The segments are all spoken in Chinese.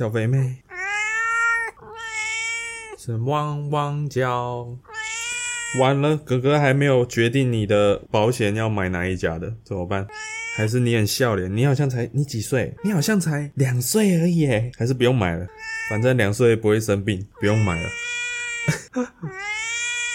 小肥妹是汪汪叫，完了，哥哥还没有决定你的保险要买哪一家的，怎么办？还是你很笑脸？你好像才你几岁？你好像才两岁而已，还是不用买了？反正两岁不会生病，不用买了。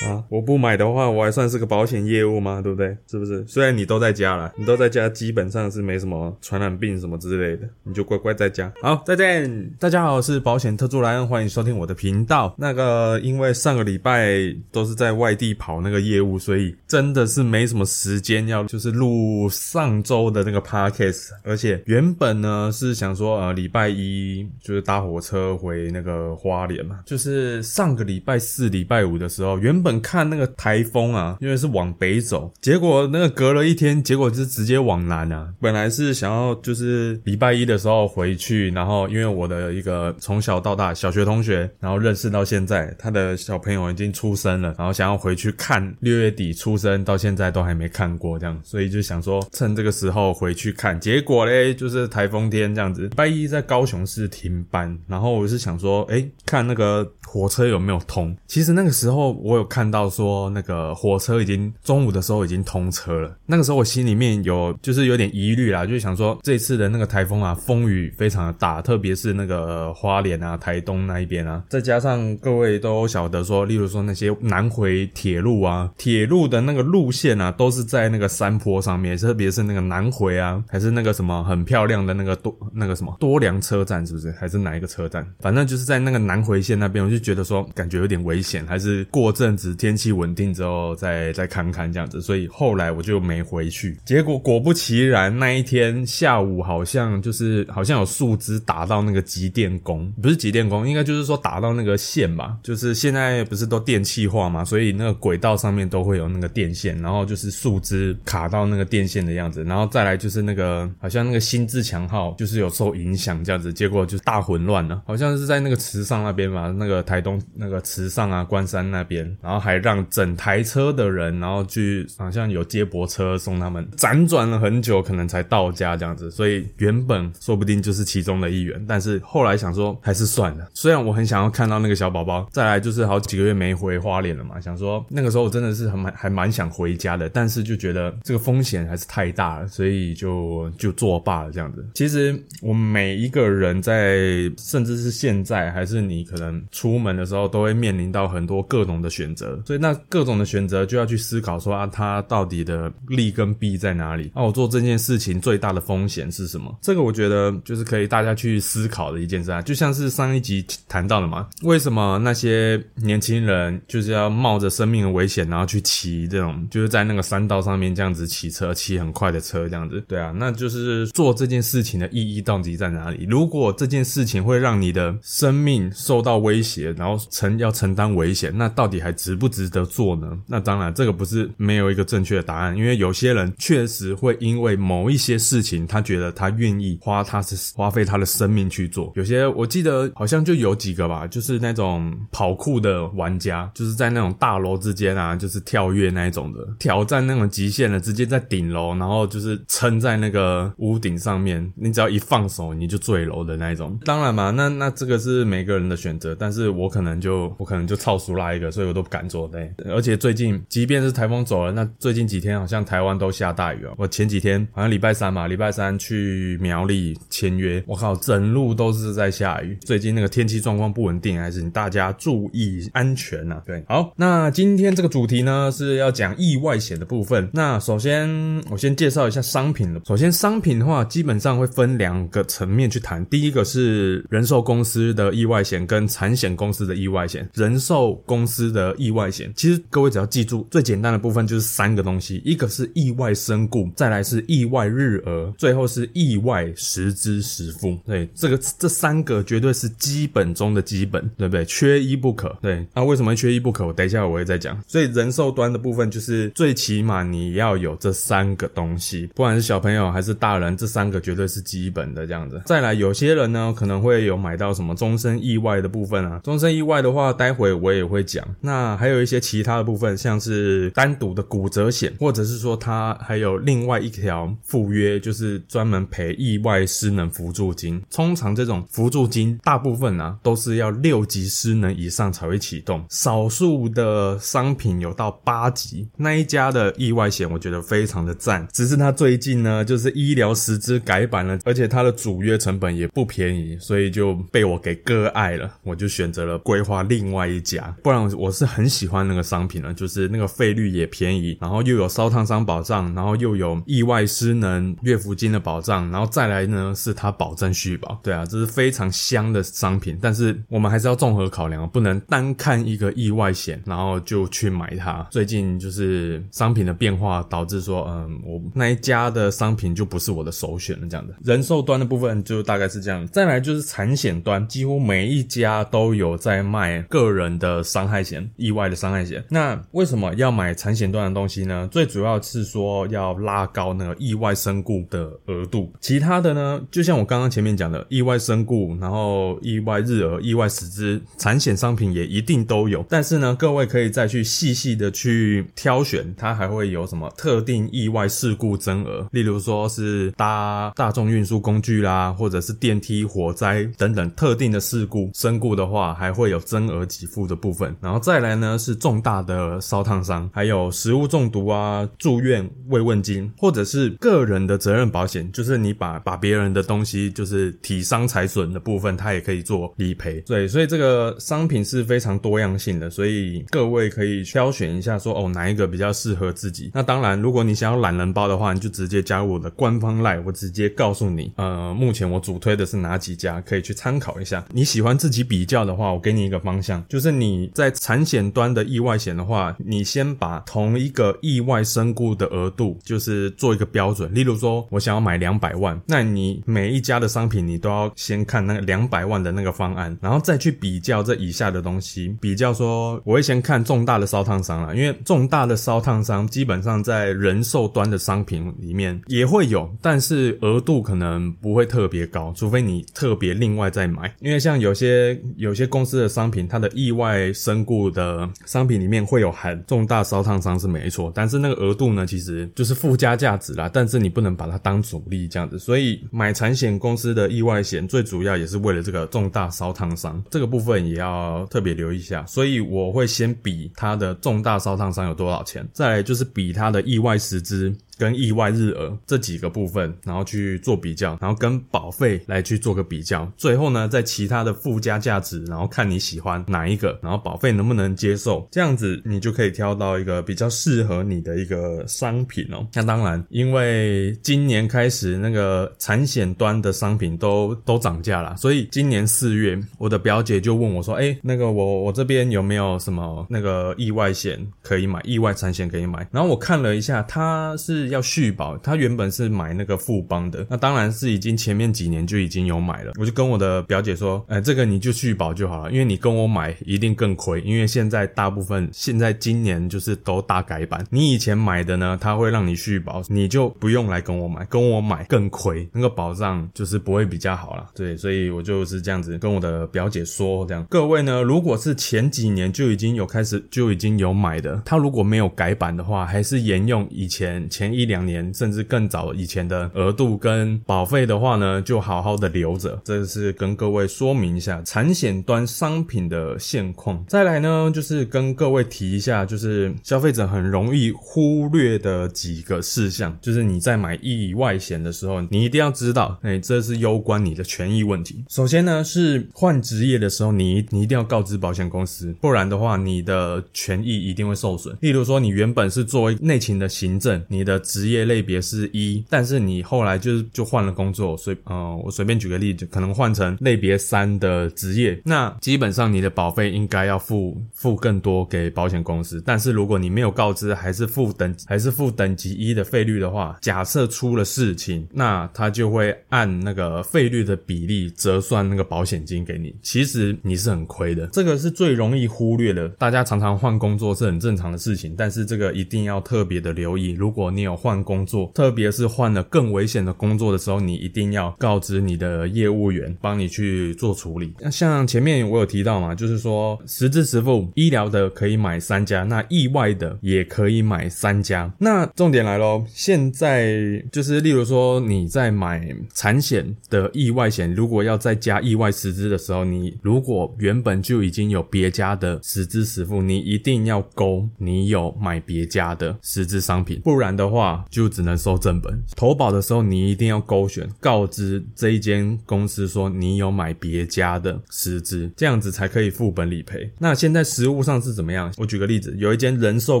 啊！我不买的话，我还算是个保险业务吗？对不对？是不是？虽然你都在家了，你都在家，基本上是没什么传染病什么之类的，你就乖乖在家。好，再见！大家好，我是保险特助莱恩，欢迎收听我的频道。那个，因为上个礼拜都是在外地跑那个业务，所以真的是没什么时间要就是录上周的那个 podcast。而且原本呢是想说，呃，礼拜一就是搭火车回那个花莲嘛，就是上个礼拜四、礼拜五的时候，原本。看那个台风啊，因为是往北走，结果那个隔了一天，结果是直接往南啊。本来是想要就是礼拜一的时候回去，然后因为我的一个从小到大小学同学，然后认识到现在，他的小朋友已经出生了，然后想要回去看六月底出生到现在都还没看过这样，所以就想说趁这个时候回去看。结果嘞，就是台风天这样子，礼拜一在高雄市停班，然后我是想说，哎，看那个火车有没有通。其实那个时候我有看。到说那个火车已经中午的时候已经通车了，那个时候我心里面有就是有点疑虑啦，就想说这次的那个台风啊，风雨非常的大，特别是那个花莲啊、台东那一边啊，再加上各位都晓得说，例如说那些南回铁路啊，铁路的那个路线啊，都是在那个山坡上面，特别是那个南回啊，还是那个什么很漂亮的那个多那个什么多良车站，是不是？还是哪一个车站？反正就是在那个南回线那边，我就觉得说感觉有点危险，还是过阵子。天气稳定之后再再看看这样子，所以后来我就没回去。结果果不其然，那一天下午好像就是好像有树枝打到那个集电工，不是集电工，应该就是说打到那个线吧。就是现在不是都电气化嘛，所以那个轨道上面都会有那个电线，然后就是树枝卡到那个电线的样子，然后再来就是那个好像那个新自强号就是有受影响这样子，结果就大混乱了。好像是在那个池上那边嘛，那个台东那个池上啊关山那边，然后。还让整台车的人，然后去好像有接驳车送他们，辗转了很久，可能才到家这样子。所以原本说不定就是其中的一员，但是后来想说还是算了。虽然我很想要看到那个小宝宝，再来就是好几个月没回花莲了嘛，想说那个时候我真的是很蛮还蛮想回家的，但是就觉得这个风险还是太大了，所以就就作罢了这样子。其实我每一个人在，甚至是现在，还是你可能出出门的时候，都会面临到很多各种的选择。所以那各种的选择就要去思考说啊，它到底的利跟弊在哪里？那我做这件事情最大的风险是什么？这个我觉得就是可以大家去思考的一件事啊。就像是上一集谈到的嘛，为什么那些年轻人就是要冒着生命的危险，然后去骑这种就是在那个山道上面这样子骑车，骑很快的车这样子？对啊，那就是做这件事情的意义到底在哪里？如果这件事情会让你的生命受到威胁，然后承要承担危险，那到底还值不？值得做呢？那当然，这个不是没有一个正确的答案，因为有些人确实会因为某一些事情，他觉得他愿意花他是花费他的生命去做。有些我记得好像就有几个吧，就是那种跑酷的玩家，就是在那种大楼之间啊，就是跳跃那一种的，挑战那种极限的，直接在顶楼，然后就是撑在那个屋顶上面，你只要一放手你就坠楼的那一种。当然嘛，那那这个是每个人的选择，但是我可能就我可能就操熟拉一个，所以我都不敢做。对，而且最近即便是台风走了，那最近几天好像台湾都下大雨哦。我前几天好像礼拜三嘛，礼拜三去苗栗签约，我靠，整路都是在下雨。最近那个天气状况不稳定，还是大家注意安全呐。对，好，那今天这个主题呢是要讲意外险的部分。那首先我先介绍一下商品了。首先商品的话，基本上会分两个层面去谈。第一个是人寿公司的意外险跟产险公司的意外险。人寿公司的意外险，其实各位只要记住最简单的部分就是三个东西：一个是意外身故，再来是意外日额，最后是意外实支实付。对，这个这三个绝对是基本中的基本，对不对？缺一不可。对，那为什么缺一不可？我等一下我会再讲。所以人寿端的部分就是最起码你要有这三个东西，不管是小朋友还是大人，这三个绝对是基本的这样子。再来，有些人呢可能会有买到什么终身意外的部分啊，终身意外的话，待会我也会讲。那还有一些其他的部分，像是单独的骨折险，或者是说它还有另外一条附约，就是专门赔意外失能辅助金。通常这种辅助金大部分啊都是要六级失能以上才会启动，少数的商品有到八级。那一家的意外险我觉得非常的赞，只是它最近呢就是医疗实支改版了，而且它的主约成本也不便宜，所以就被我给割爱了，我就选择了规划另外一家。不然我是很喜欢那个商品的，就是那个费率也便宜，然后又有烧烫伤保障，然后又有意外失能月付金的保障，然后再来呢是它保证续保。对啊，这是非常香的商品，但是我们还是要综合考量，不能单看一个意外险，然后就去买它。最近就是商品的变化导致说，嗯，我那一家的商品就不是我的首选了。这样的人寿端的部分就大概是这样，再来就是产险端，几乎每一家都有我在卖个人的伤害险、意外的伤害险。那为什么要买产险端的东西呢？最主要是说要拉高那个意外身故的额度，其他的呢，就像我刚刚前面讲的，意外身故，然后意外日额、意外死支，产险商品也一定都有。但是呢，各位可以再去细细的去挑选，它还会有什么特定意外事故增额，例如说是搭大众运输工具啦，或者是电梯、火灾等等特定的事故身故的话，还会有增额给付的部分。然后再来呢是重大的烧烫伤，还有食物中毒啊、住院慰问金，或者是个人的责任保险，就是你把把别人的东西就是体伤财损的部分，它也可以做理赔。对，所以这个商品是非常多样性的，所以各位可以挑选一下，说哦哪一个比较适合自己。那当然，如果你想要懒人包的话，你就直接加入我的官方 line，我直接告诉你，呃，目前我主推的是哪几家，可以去参考一下。你喜欢自己比较的话，话我给你一个方向，就是你在产险端的意外险的话，你先把同一个意外身故的额度，就是做一个标准。例如说，我想要买两百万，那你每一家的商品，你都要先看那个两百万的那个方案，然后再去比较这以下的东西。比较说，我会先看重大的烧烫伤啦，因为重大的烧烫伤基本上在人寿端的商品里面也会有，但是额度可能不会特别高，除非你特别另外再买。因为像有些有些公司的商品，它的意外身故的商品里面会有含重大烧烫伤是没错，但是那个额度呢，其实就是附加价值啦，但是你不能把它当主力这样子。所以买产险公司的意外险，最主要也是为了这个重大烧烫伤这个部分也要特别留意一下。所以我会先比它的重大烧烫伤有多少钱，再来就是比它的意外实支。跟意外日额这几个部分，然后去做比较，然后跟保费来去做个比较，最后呢，在其他的附加价值，然后看你喜欢哪一个，然后保费能不能接受，这样子你就可以挑到一个比较适合你的一个商品哦。那当然，因为今年开始那个产险端的商品都都涨价了，所以今年四月，我的表姐就问我说：“哎，那个我我这边有没有什么那个意外险可以买？意外产险可以买？”然后我看了一下，它是。要续保，他原本是买那个富邦的，那当然是已经前面几年就已经有买了。我就跟我的表姐说，哎，这个你就续保就好了，因为你跟我买一定更亏，因为现在大部分现在今年就是都大改版，你以前买的呢，他会让你续保，你就不用来跟我买，跟我买更亏，那个保障就是不会比较好了。对，所以我就是这样子跟我的表姐说，这样各位呢，如果是前几年就已经有开始就已经有买的，他如果没有改版的话，还是沿用以前前。一两年甚至更早以前的额度跟保费的话呢，就好好的留着。这是跟各位说明一下产险端商品的现况。再来呢，就是跟各位提一下，就是消费者很容易忽略的几个事项，就是你在买意外险的时候，你一定要知道，哎，这是攸关你的权益问题。首先呢，是换职业的时候，你你一定要告知保险公司，不然的话，你的权益一定会受损。例如说，你原本是作为内勤的行政，你的职业类别是一，但是你后来就是就换了工作，随呃，我随便举个例子，可能换成类别三的职业，那基本上你的保费应该要付付更多给保险公司。但是如果你没有告知，还是付等还是付等级一的费率的话，假设出了事情，那他就会按那个费率的比例折算那个保险金给你。其实你是很亏的，这个是最容易忽略的。大家常常换工作是很正常的事情，但是这个一定要特别的留意。如果你有换工作，特别是换了更危险的工作的时候，你一定要告知你的业务员帮你去做处理。那像前面我有提到嘛，就是说实支实付医疗的可以买三家，那意外的也可以买三家。那重点来喽，现在就是例如说你在买产险的意外险，如果要再加意外实支的时候，你如果原本就已经有别家的实支实付，你一定要勾你有买别家的实支商品，不然的话就只能收正本。投保的时候你一定要勾选告知这一间公司说你有买别家的实支，这样子才可以副本理赔。那现在实物上是怎么样？我举个例子，有一间人寿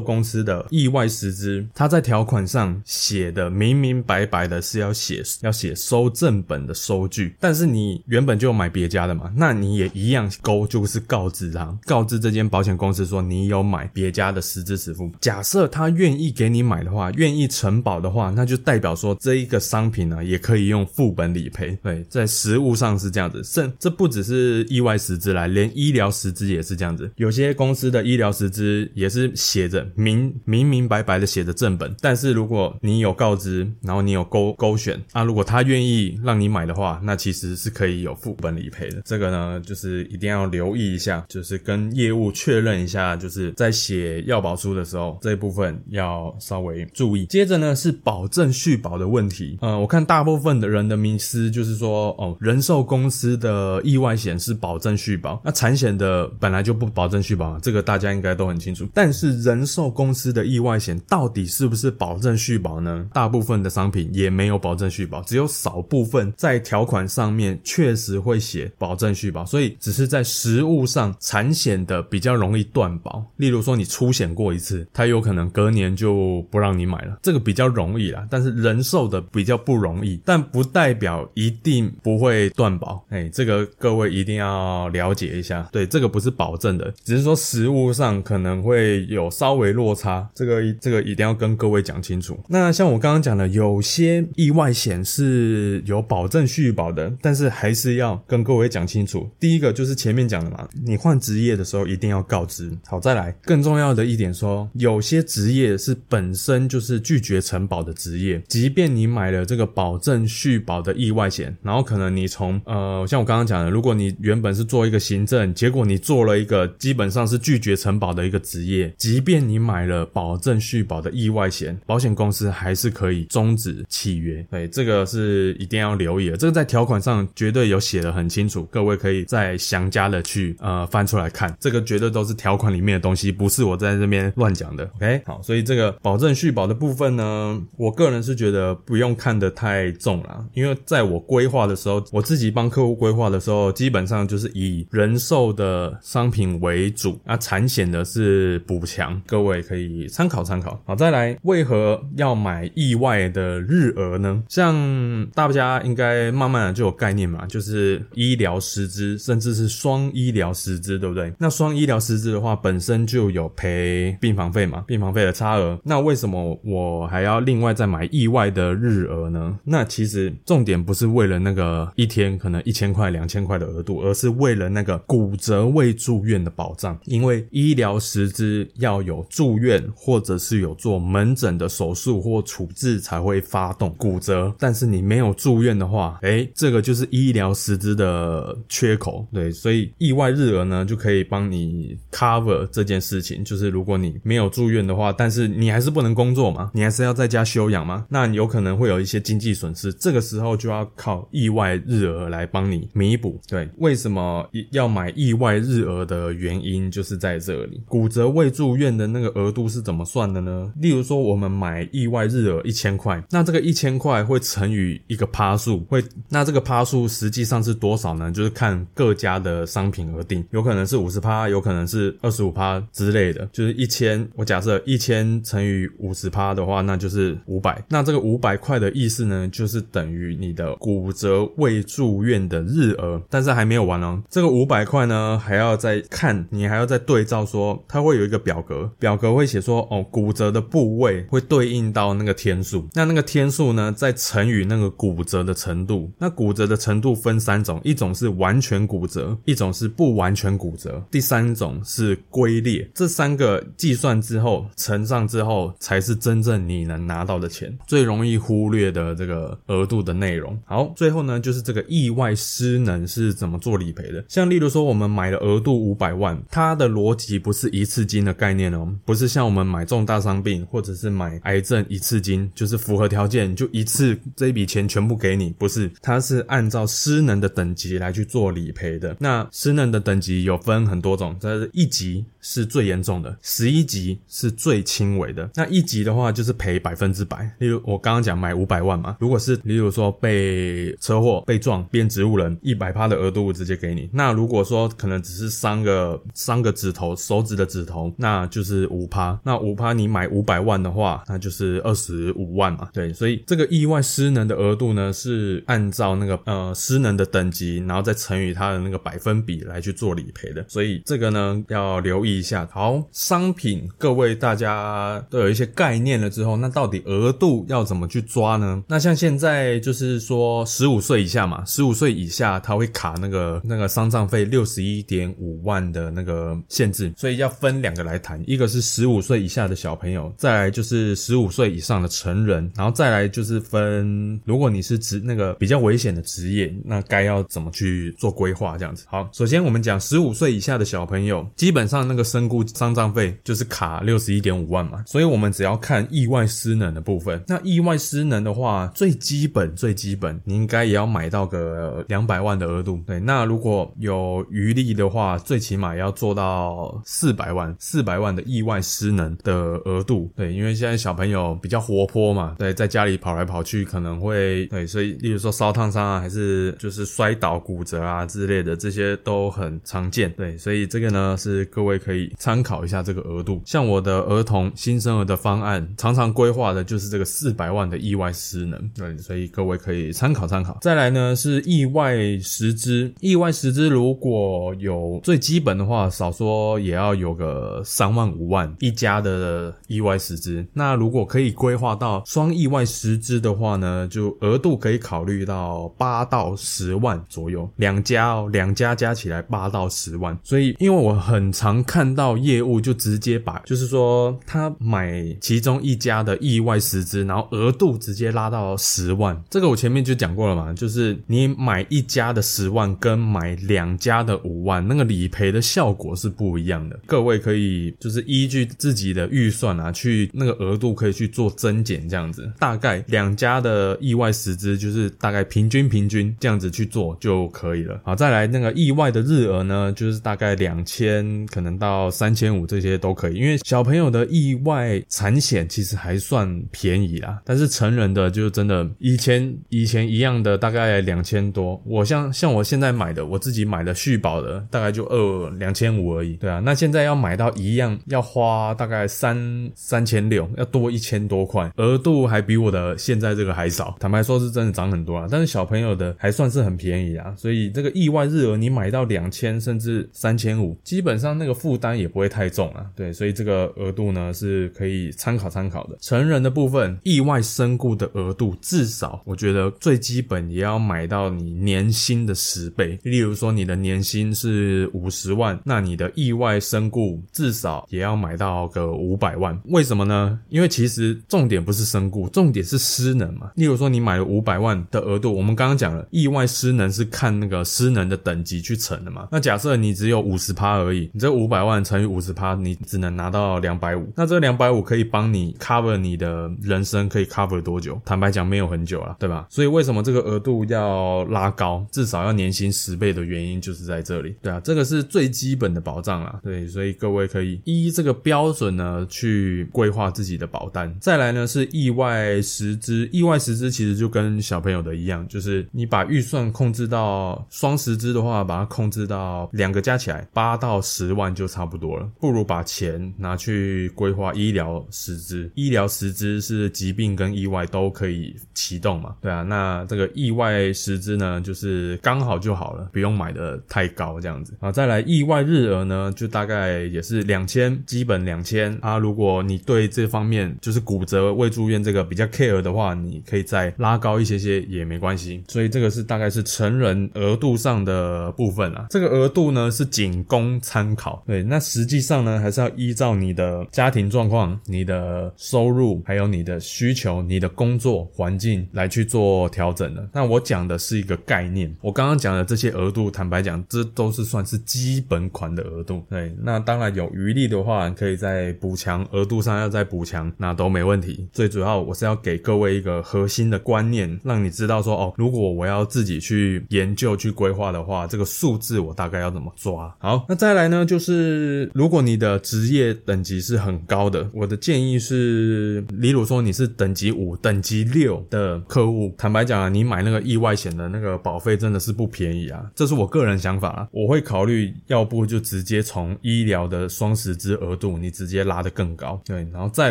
公司的意外实支，它在条款上写的明明白白的是要写要写收正本的收据，但是你原本就有买别家的嘛，那你也一样勾就是告知他，告知这间保险公司说你有买别家的实支实付。假设他愿意给你买的话，愿意承保的话，那就代表说这一个商品呢也可以用副本理赔。对，在实物上是这样子，甚这不只是意外实质来，连医疗实质也是这样子。有些公司的医疗实质也是写着明明明白白的写着正本，但是如果你有告知，然后你有勾勾选啊，如果他愿意让你买的话，那其实是可以有副本理赔的。这个呢，就是一定要留意一下，就是跟业务确认一下，就是在写要保书的时候，这一部分要稍微注意。接着呢是保证续保的问题，呃，我看大部分的人的迷思就是说，哦，人寿公司的意外险是保证续保，那产险的本来就不保证续保，这个大家应该都很清楚。但是人寿公司的意外险到底是不是保证续保呢？大部分的商品也没有保证续保，只有少部分在条款上面确实会写保证续保，所以只是在实物上产险的比较容易断保。例如说你出险过一次，它有可能隔年就不让你买了，这这个比较容易啦。但是人寿的比较不容易，但不代表一定不会断保。哎，这个各位一定要了解一下。对，这个不是保证的，只是说实物上可能会有稍微落差，这个这个一定要跟各位讲清楚。那像我刚刚讲的，有些意外险是有保证续保的，但是还是要跟各位讲清楚。第一个就是前面讲的嘛，你换职业的时候一定要告知。好，再来更重要的一点说，有些职业是本身就是拒绝承保的职业，即便你买了这个保证续保的意外险，然后可能你从呃，像我刚刚讲的，如果你原本是做一个行政，结果你做了一个基本上是拒绝承保的一个职业，即便你买了保证续保的意外险，保险公司还是可以终止契约。对，这个是一定要留意的，这个在条款上绝对有写的很清楚，各位可以再详加的去呃翻出来看，这个绝对都是条款里面的东西，不是我在这边乱讲的。OK，好，所以这个保证续保的部分呢，我个人是觉得不用看得太重了，因为在我规划的时候，我自己帮客户规划的时候，基本上就是以人寿的商品为主，那产险的是补强，各位可以参考参考。好，再来，为何要买意外的日额呢？像大家应该慢慢的就有概念嘛，就是医疗师资，甚至是双医疗师资，对不对？那双医疗师资的话，本身就有赔病房费嘛，病房费的差额。那为什么我我还要另外再买意外的日额呢？那其实重点不是为了那个一天可能一千块、两千块的额度，而是为了那个骨折未住院的保障。因为医疗实支要有住院，或者是有做门诊的手术或处置才会发动骨折。但是你没有住院的话，哎，这个就是医疗实支的缺口。对，所以意外日额呢就可以帮你 cover 这件事情。就是如果你没有住院的话，但是你还是不能工作嘛，你你还是要在家休养吗，那有可能会有一些经济损失，这个时候就要靠意外日额来帮你弥补。对，为什么要买意外日额的原因就是在这里。骨折未住院的那个额度是怎么算的呢？例如说，我们买意外日额一千块，那这个一千块会乘以一个趴数，会那这个趴数实际上是多少呢？就是看各家的商品而定，有可能是五十趴，有可能是二十五趴之类的。就是一千，我假设一千乘以五十趴的话，话那就是五百。那这个五百块的意思呢，就是等于你的骨折未住院的日额。但是还没有完哦，这个五百块呢，还要再看，你还要再对照说，它会有一个表格，表格会写说，哦，骨折的部位会对应到那个天数，那那个天数呢，再乘以那个骨折的程度。那骨折的程度分三种，一种是完全骨折，一种是不完全骨折，第三种是龟裂。这三个计算之后乘上之后，才是真正你能拿到的钱。最容易忽略的这个额度的内容。好，最后呢，就是这个意外失能是怎么做理赔的？像例如说，我们买的额度五百万，它的逻辑不是一次金的概念哦，不是像我们买重大伤病或者是买癌症一次金，就是符合条件就一次这一笔钱全部给你，不是，它是按照失能的等级来去做理赔的。那失能的等级有分很多种，这是一级是最严重的，十一级是最轻微的。那一级的话就是赔百分之百，例如我刚刚讲买五百万嘛，如果是例如说被车祸被撞变植物人，一百趴的额度直接给你。那如果说可能只是三个三个指头手指的指头，那就是五趴。那五趴你买五百万的话，那就是二十五万嘛。对，所以这个意外失能的额度呢，是按照那个呃失能的等级，然后再乘以它的那个百分比来去做理赔的。所以这个呢要留意一下。好，商品各位大家都有一些概念了之后，那到底额度要怎么去抓呢？那像现在就是说十五岁以下嘛，十五岁以下他会卡那个那个丧葬费六十一点五万的那个限制，所以要分两个来谈，一个是十五岁以下的小朋友，再来就是十五岁以上的成人，然后再来就是分，如果你是职那个比较危险的职业，那该要怎么去做规划这样子。好，首先我们讲十五岁以下的小朋友，基本上那个身故丧葬费就是卡六十一点五万嘛，所以我们只要看意外失能的部分。那意外失能的话，最基本最基本，你应该也要买到个两百万的额度。对，那如果有余力的话，最起码要做到四百万，四百万的意外失能的额度。对，因为现在小朋友比较活泼嘛，对，在家里跑来跑去可能会对，所以例如说烧烫伤啊，还是就是摔倒骨折啊之类的，这些都很常见。对，所以这个呢是各位可以可以参考一下这个额度。像我的儿童新生儿的方案，常常规划的就是这个四百万的意外失能。对，所以各位可以参考参考。再来呢是意外实支，意外实支如果有最基本的话，少说也要有个三万五万一家的意外实支。那如果可以规划到双意外实支的话呢，就额度可以考虑到八到十万左右，两家哦，两家加起来八到十万。所以因为我很常看看到业务就直接把，就是说他买其中一家的意外实支，然后额度直接拉到十万。这个我前面就讲过了嘛，就是你买一家的十万跟买两家的五万，那个理赔的效果是不一样的。各位可以就是依据自己的预算啊，去那个额度可以去做增减，这样子。大概两家的意外实支就是大概平均平均这样子去做就可以了。好，再来那个意外的日额呢，就是大概两千可能到到三千五这些都可以，因为小朋友的意外产险其实还算便宜啦，但是成人的就真的以前以前一样的大概两千多。我像像我现在买的，我自己买的续保的大概就二两千五而已。对啊，那现在要买到一样要花大概三三千六，要多一千多块，额度还比我的现在这个还少。坦白说，是真的涨很多啊。但是小朋友的还算是很便宜啊，所以这个意外日额你买到两千甚至三千五，基本上那个负担也不会太重啊。对，所以这个额度呢是可以参考参考的。成人的部分，意外身故的额度至少我觉得最基本也要买到你年薪的十倍。例如说你的年薪是五十万，那你的意外身故至少也要买到个五百万。为什么呢？因为其实重点不是身故，重点是失能嘛。例如说你买了五百万的额度，我们刚刚讲了，意外失能是看那个失能的等级去乘的嘛。那假设你只有五十趴而已，你这五百百万乘以五十趴，你只能拿到两百五。那这两百五可以帮你 cover 你的人生，可以 cover 多久？坦白讲，没有很久了，对吧？所以为什么这个额度要拉高，至少要年薪十倍的原因就是在这里，对啊，这个是最基本的保障啦。对，所以各位可以依这个标准呢去规划自己的保单。再来呢是意外实支，意外实支其实就跟小朋友的一样，就是你把预算控制到双十支的话，把它控制到两个加起来八到十万就差不多了，不如把钱拿去规划医疗实支。医疗实支是疾病跟意外都可以启动嘛？对啊，那这个意外实支呢，就是刚好就好了，不用买的太高这样子啊。再来意外日额呢，就大概也是两千，基本两千啊。如果你对这方面就是骨折未住院这个比较 care 的话，你可以再拉高一些些也没关系。所以这个是大概是成人额度上的部分啊。这个额度呢是仅供参考，对，那实际上呢还是要依照你的家庭状况、你的收入，还有你的需求、你的工作环境来去做调整的。那我讲的是一个概念，我刚刚讲的这些额度，坦白讲，这都是算是基本款的额度。对，那当然有余力的话，可以在补强额度上要再补强，那都没问题。最主要我是要给各位一个核心的观念，让你知道说，哦，如果我要自己去研究去规划的话，这个数字我大概要怎么抓。好，那再来呢，就是是如果你的职业等级是很高的，我的建议是，例如说你是等级五、等级六的客户，坦白讲啊，你买那个意外险的那个保费真的是不便宜啊，这是我个人想法啊。我会考虑，要不就直接从医疗的双十支额度，你直接拉得更高，对，然后再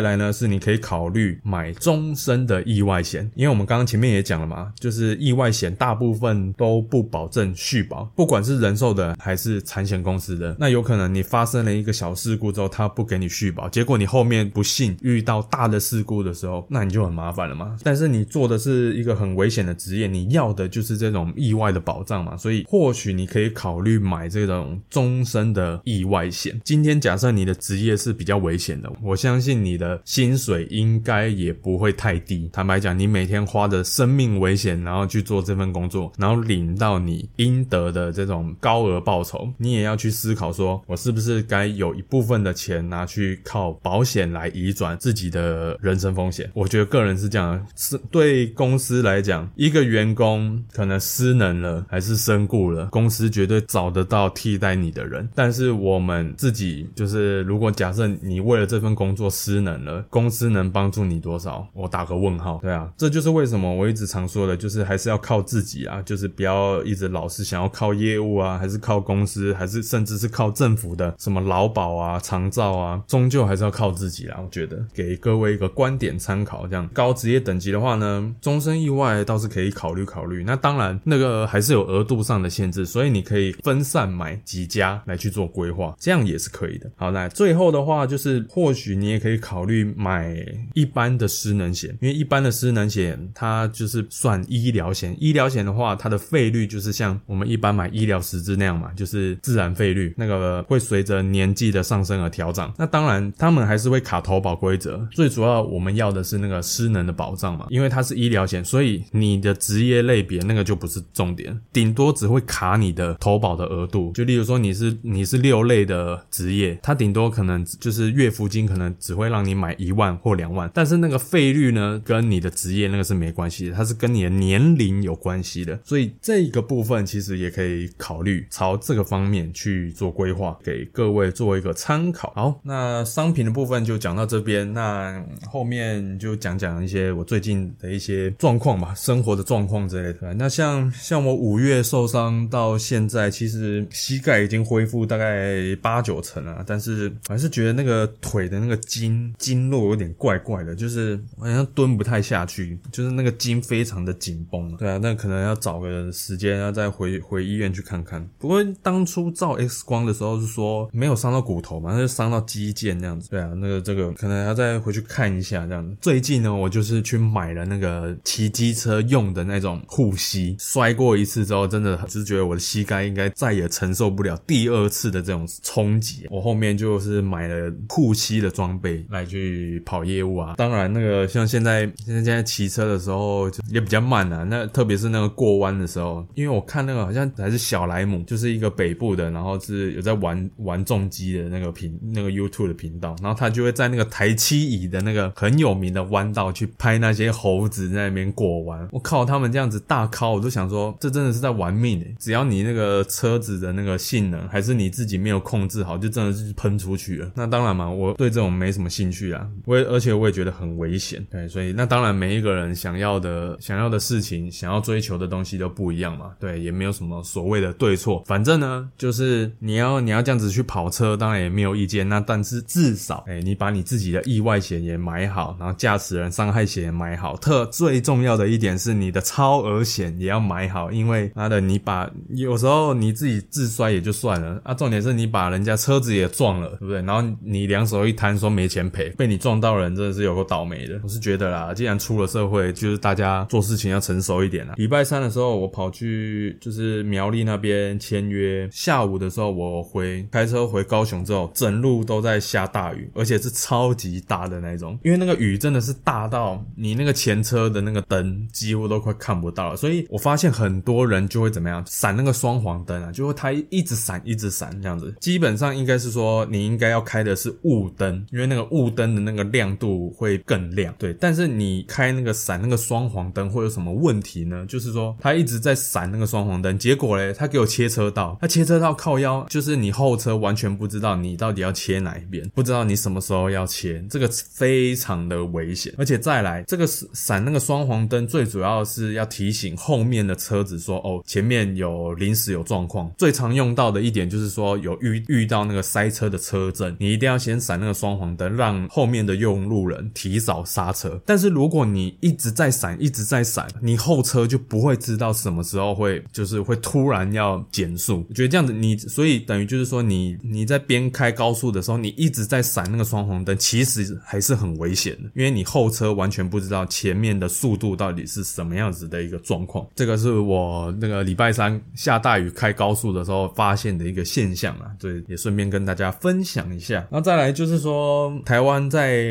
来呢，是你可以考虑买终身的意外险，因为我们刚刚前面也讲了嘛，就是意外险大部分都不保证续保，不管是人寿的还是产险公司的，那有可能你发生了一个小事故之后，他不给你续保，结果你后面不幸遇到大的事故的时候，那你就很麻烦了嘛。但是你做的是一个很危险的职业，你要的就是这种意外的保障嘛，所以或许你可以考虑买这种终身的意外险。今天假设你的职业是比较危险的，我相信你的薪水应该也不会太低。坦白讲，你每天花着生命危险，然后去做这份工作，然后领到你应得的这种高额报酬，你也要去思考说，我是不是是该有一部分的钱拿去靠保险来移转自己的人身风险？我觉得个人是这样，是对公司来讲，一个员工可能失能了还是身故了，公司绝对找得到替代你的人。但是我们自己就是，如果假设你为了这份工作失能了，公司能帮助你多少？我打个问号。对啊，这就是为什么我一直常说的，就是还是要靠自己啊，就是不要一直老是想要靠业务啊，还是靠公司，还是甚至是靠政府的什么劳保啊、长照啊，终究还是要靠自己啦。我觉得给各位一个观点参考，这样高职业等级的话呢，终身意外倒是可以考虑考虑。那当然，那个还是有额度上的限制，所以你可以分散买几家来去做规划，这样也是可以的。好，那最后的话就是，或许你也可以考虑买一般的失能险，因为一般的失能险它就是算医疗险，医疗险的话，它的费率就是像我们一般买医疗实质那样嘛，就是自然费率，那个会随随着年纪的上升而调整。那当然，他们还是会卡投保规则，最主要我们要的是那个失能的保障嘛，因为它是医疗险，所以你的职业类别那个就不是重点，顶多只会卡你的投保的额度。就例如说你是你是六类的职业，它顶多可能就是月付金可能只会让你买一万或两万，但是那个费率呢，跟你的职业那个是没关系的，它是跟你的年龄有关系的，所以这个部分其实也可以考虑朝这个方面去做规划，给各位做一个参考。好，那商品的部分就讲到这边，那后面就讲讲一些我最近的一些状况吧，生活的状况之类的。那像像我五月受伤到现在，其实膝盖已经恢复大概八九成了，但是还是觉得那个腿的那个筋经络有点怪怪的，就是好像蹲不太下去，就是那个筋非常的紧绷。对啊，那可能要找个时间要再回回医院去看看。不过当初照 X 光的时候是说没有伤到骨头嘛，那就伤到肌腱那样子。对啊，那个这个可能要再回去看一下这样子。最近呢，我就是去买了那个骑机车用的那种护膝，摔过一次之后，真的就是觉得我的膝盖应该再也承受不了第二次的这种冲击。我后面就是买了护膝的装备来去跑业务啊。当然，那个像现在现在现在骑车的时候也比较慢啊。那特别是那个过弯的时候，因为我看那个好像还是小莱姆，就是一个北部的，然后是有在玩玩重机的那个频那个 YouTube 的频道，然后他就会在那个台七乙的那个很有名的弯道去拍那些猴子在那边过弯。我靠，他们这样子大靠，我都想说，这真的是在玩命诶！只要你那个车子的那个性能还是你自己没有控制好，就真的是喷出去了。那当然嘛，我对这种没什么兴趣啊，我也而且我也觉得很危险。对，所以那当然每一个人想要的想要的事情，想要追求的东西都不一样嘛。对，也没有什么所谓的对错，反正呢，就是你要你要这样子去跑车，当然也没有意见。那但是至少，哎，你把你自己的意外险也买好，然后驾驶人伤害险也买好。特最重要的一点是，你的超额险也要买好，因为妈的，你把有时候你自己自摔也就算了啊，重点是你把人家车子也撞了，对不对？然后你两手一摊说没钱赔，被你撞到人真的是有个倒霉的。我是觉得啦，既然出了社会，就是大家做事情要成熟一点啦。礼拜三的时候，我跑去就是苗栗那边签约，下午的时候我回开车回高雄之后，整路都在下大雨，而且是超级大的那种，因为那个雨真的是大到你那个前车的那个灯几乎都快看不到了，所以我发现很多人就会怎么样闪那个双黄灯啊，就会它一直闪一直闪这样子，基本上应该是说你应该要开的是雾灯，因为那个雾灯的那个亮度会更亮，对，但是你开那个闪那个双黄灯会有什么问题呢？就是说它一直在闪那个双黄灯，结果嘞，它给我切车道，它切车道靠腰，就是你后车完全不知道你到底要切哪一边，不知道你什么时候要切，这个非常的危险，而且再来这个闪那个双黄灯，最主要是要提醒后面的车子说，哦，前面有临时有状况。最常用到的一点就是说，有遇遇到那个塞车的车阵，你一定要先闪那个双黄灯，让后面的用路人提早刹车。但是如果你一直在闪，一直在闪，你后车就不会知道什么时候会就是会突然要减速。我觉得这样子，你所以等于就是说，你你你在边开高速的时候，你一直在闪那个双黄灯，其实还是很危险的，因为你后车完全不知道前面的速度到底是什么样子的一个状况。这个是我那个礼拜三下大雨开高速的时候发现的一个现象啊，对，也顺便跟大家分享一下。那再来就是说，台湾在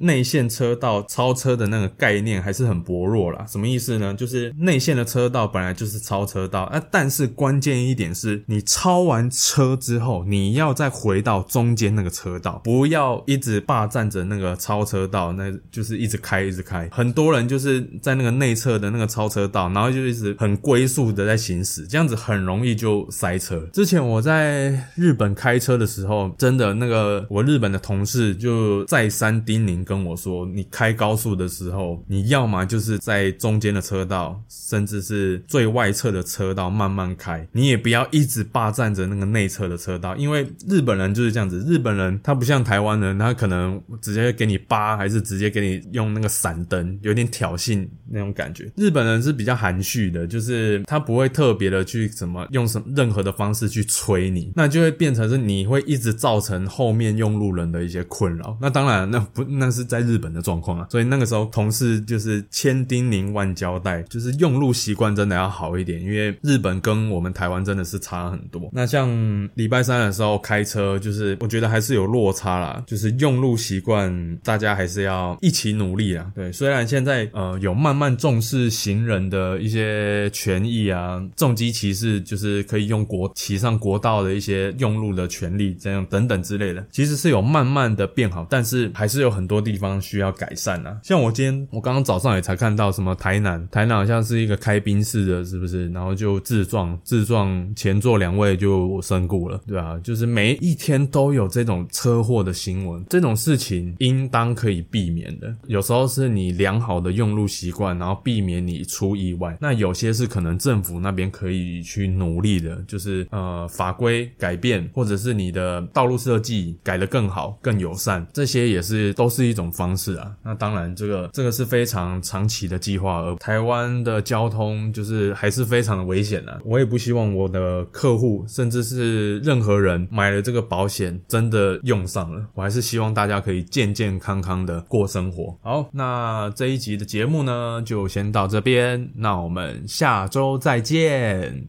内线车道超车的那个概念还是很薄弱啦。什么意思呢？就是内线的车道本来就是超车道啊，但是关键一点是你超完车之后，你要再回到中间那个车道，不要一直霸占着那个超车道，那就是一直开一直开。很多人就是在那个内侧的那个超车道，然后就一直很龟速的在行驶，这样子很容易就塞车。之前我在日本开车的时候，真的那个我日本的同事就再三叮咛跟我说，你开高速的时候，你要么就是在中间的车道，甚至是最外侧的车道慢慢开，你也不要一直霸占着那个内侧的车道，因为日本人就是这样子，日本人他不像台湾人，他可能直接给你扒，还是直接给你用那个闪灯，有点挑衅那种感觉。日本人是比较含蓄的，就是他不会特别的去怎么用什么任何的方式去催你，那就会变成是你会一直造成后面用路人的一些困扰。那当然，那不那是在日本的状况啊，所以那个时候同事就是千叮咛万交代，就是用路习惯真的要好一点，因为日本跟我们台湾真的是差很多。那像礼拜三的时候开车，就是我觉得还是有落差啦，就是用路习惯大家还是要一起努力啊。对，虽然现在呃有慢慢重视行人的一些权益啊，重机骑士就是可以用国骑上国道的一些用路的权利，这样等等之类的，其实是有慢慢的变好，但是还是有很多地方需要改善啊。像我今天我刚刚早上也才看到什么台南，台南好像是一个开宾士的，是不是？然后就自撞，自撞前座两位就身故了，对啊，就是每一天都有这种车祸的新闻，这种事情应当可以避免的。有时候是你良好的用路习惯，然后避免你出意外。那有些是可能政府那边可以去努力的，就是呃法规改变，或者是你的道路设计改得更好、更友善，这些也是都是一种方式啊。那当然，这个这个是非常长期的计划，而台湾的交通就是还是非常的危险的。我也不希望我的客户，甚至是任何人买了这个保险真的用上了，我还是希望大家可以健健康康的过生活。好，那这一集的节目呢就先到这边，那我们下周再见。